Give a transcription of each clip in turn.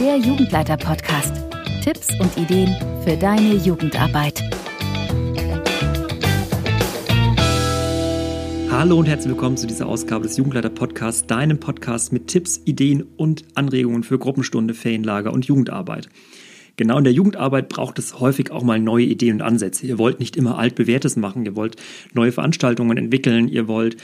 der Jugendleiter-Podcast. Tipps und Ideen für deine Jugendarbeit. Hallo und herzlich willkommen zu dieser Ausgabe des Jugendleiter-Podcasts, deinem Podcast mit Tipps, Ideen und Anregungen für Gruppenstunde, Ferienlager und Jugendarbeit. Genau in der Jugendarbeit braucht es häufig auch mal neue Ideen und Ansätze. Ihr wollt nicht immer altbewährtes machen, ihr wollt neue Veranstaltungen entwickeln, ihr wollt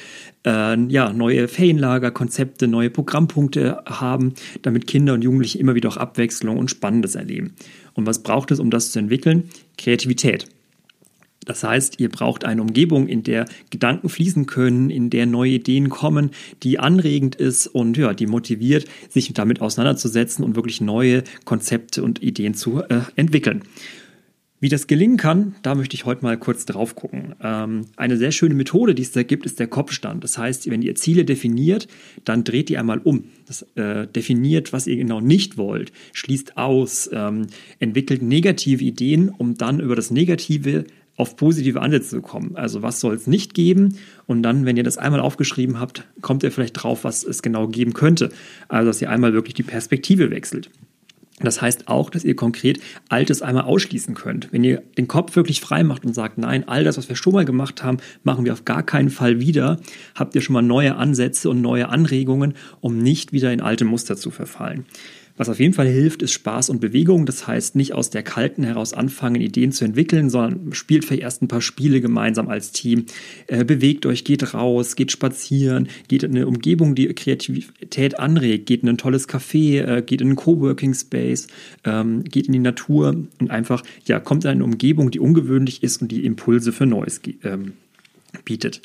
äh, ja, neue Ferienlager, Konzepte, neue Programmpunkte haben, damit Kinder und Jugendliche immer wieder auch Abwechslung und Spannendes erleben. Und was braucht es, um das zu entwickeln? Kreativität. Das heißt, ihr braucht eine Umgebung, in der Gedanken fließen können, in der neue Ideen kommen, die anregend ist und ja, die motiviert, sich damit auseinanderzusetzen und wirklich neue Konzepte und Ideen zu äh, entwickeln. Wie das gelingen kann, da möchte ich heute mal kurz drauf gucken. Ähm, eine sehr schöne Methode, die es da gibt, ist der Kopfstand. Das heißt, wenn ihr Ziele definiert, dann dreht ihr einmal um. Das äh, definiert, was ihr genau nicht wollt, schließt aus, ähm, entwickelt negative Ideen, um dann über das Negative auf positive Ansätze zu kommen. Also was soll es nicht geben? Und dann, wenn ihr das einmal aufgeschrieben habt, kommt ihr vielleicht drauf, was es genau geben könnte. Also dass ihr einmal wirklich die Perspektive wechselt. Das heißt auch, dass ihr konkret Altes einmal ausschließen könnt. Wenn ihr den Kopf wirklich frei macht und sagt, nein, all das, was wir schon mal gemacht haben, machen wir auf gar keinen Fall wieder, habt ihr schon mal neue Ansätze und neue Anregungen, um nicht wieder in alte Muster zu verfallen. Was auf jeden Fall hilft, ist Spaß und Bewegung. Das heißt, nicht aus der Kalten heraus anfangen, Ideen zu entwickeln, sondern spielt vielleicht erst ein paar Spiele gemeinsam als Team. Äh, bewegt euch, geht raus, geht spazieren, geht in eine Umgebung, die Kreativität anregt, geht in ein tolles Café, äh, geht in einen Coworking Space, ähm, geht in die Natur und einfach, ja, kommt in eine Umgebung, die ungewöhnlich ist und die Impulse für Neues ähm, bietet.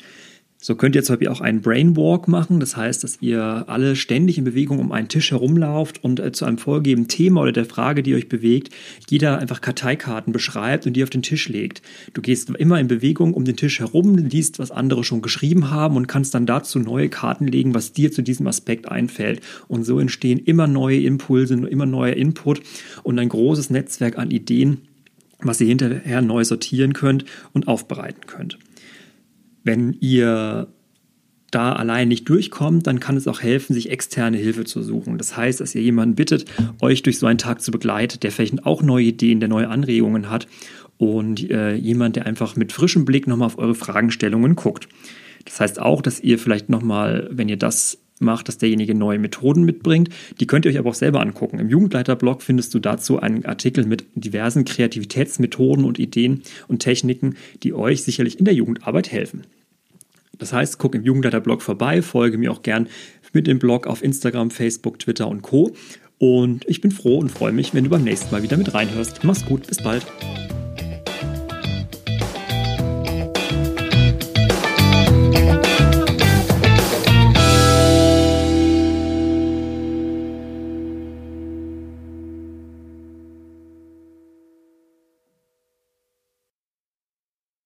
So könnt ihr zum Beispiel auch einen Brainwalk machen. Das heißt, dass ihr alle ständig in Bewegung um einen Tisch herumlauft und äh, zu einem vorgegebenen Thema oder der Frage, die euch bewegt, jeder einfach Karteikarten beschreibt und die auf den Tisch legt. Du gehst immer in Bewegung um den Tisch herum, liest, was andere schon geschrieben haben und kannst dann dazu neue Karten legen, was dir zu diesem Aspekt einfällt. Und so entstehen immer neue Impulse, immer neuer Input und ein großes Netzwerk an Ideen, was ihr hinterher neu sortieren könnt und aufbereiten könnt. Wenn ihr da allein nicht durchkommt, dann kann es auch helfen, sich externe Hilfe zu suchen. Das heißt, dass ihr jemanden bittet, euch durch so einen Tag zu begleiten, der vielleicht auch neue Ideen, der neue Anregungen hat und äh, jemand, der einfach mit frischem Blick nochmal auf eure Fragestellungen guckt. Das heißt auch, dass ihr vielleicht nochmal, wenn ihr das macht, dass derjenige neue Methoden mitbringt. Die könnt ihr euch aber auch selber angucken. Im Jugendleiterblog findest du dazu einen Artikel mit diversen Kreativitätsmethoden und Ideen und Techniken, die euch sicherlich in der Jugendarbeit helfen. Das heißt, guck im Jugendleiter-Blog vorbei, folge mir auch gern mit dem Blog auf Instagram, Facebook, Twitter und Co. Und ich bin froh und freue mich, wenn du beim nächsten Mal wieder mit reinhörst. Mach's gut, bis bald.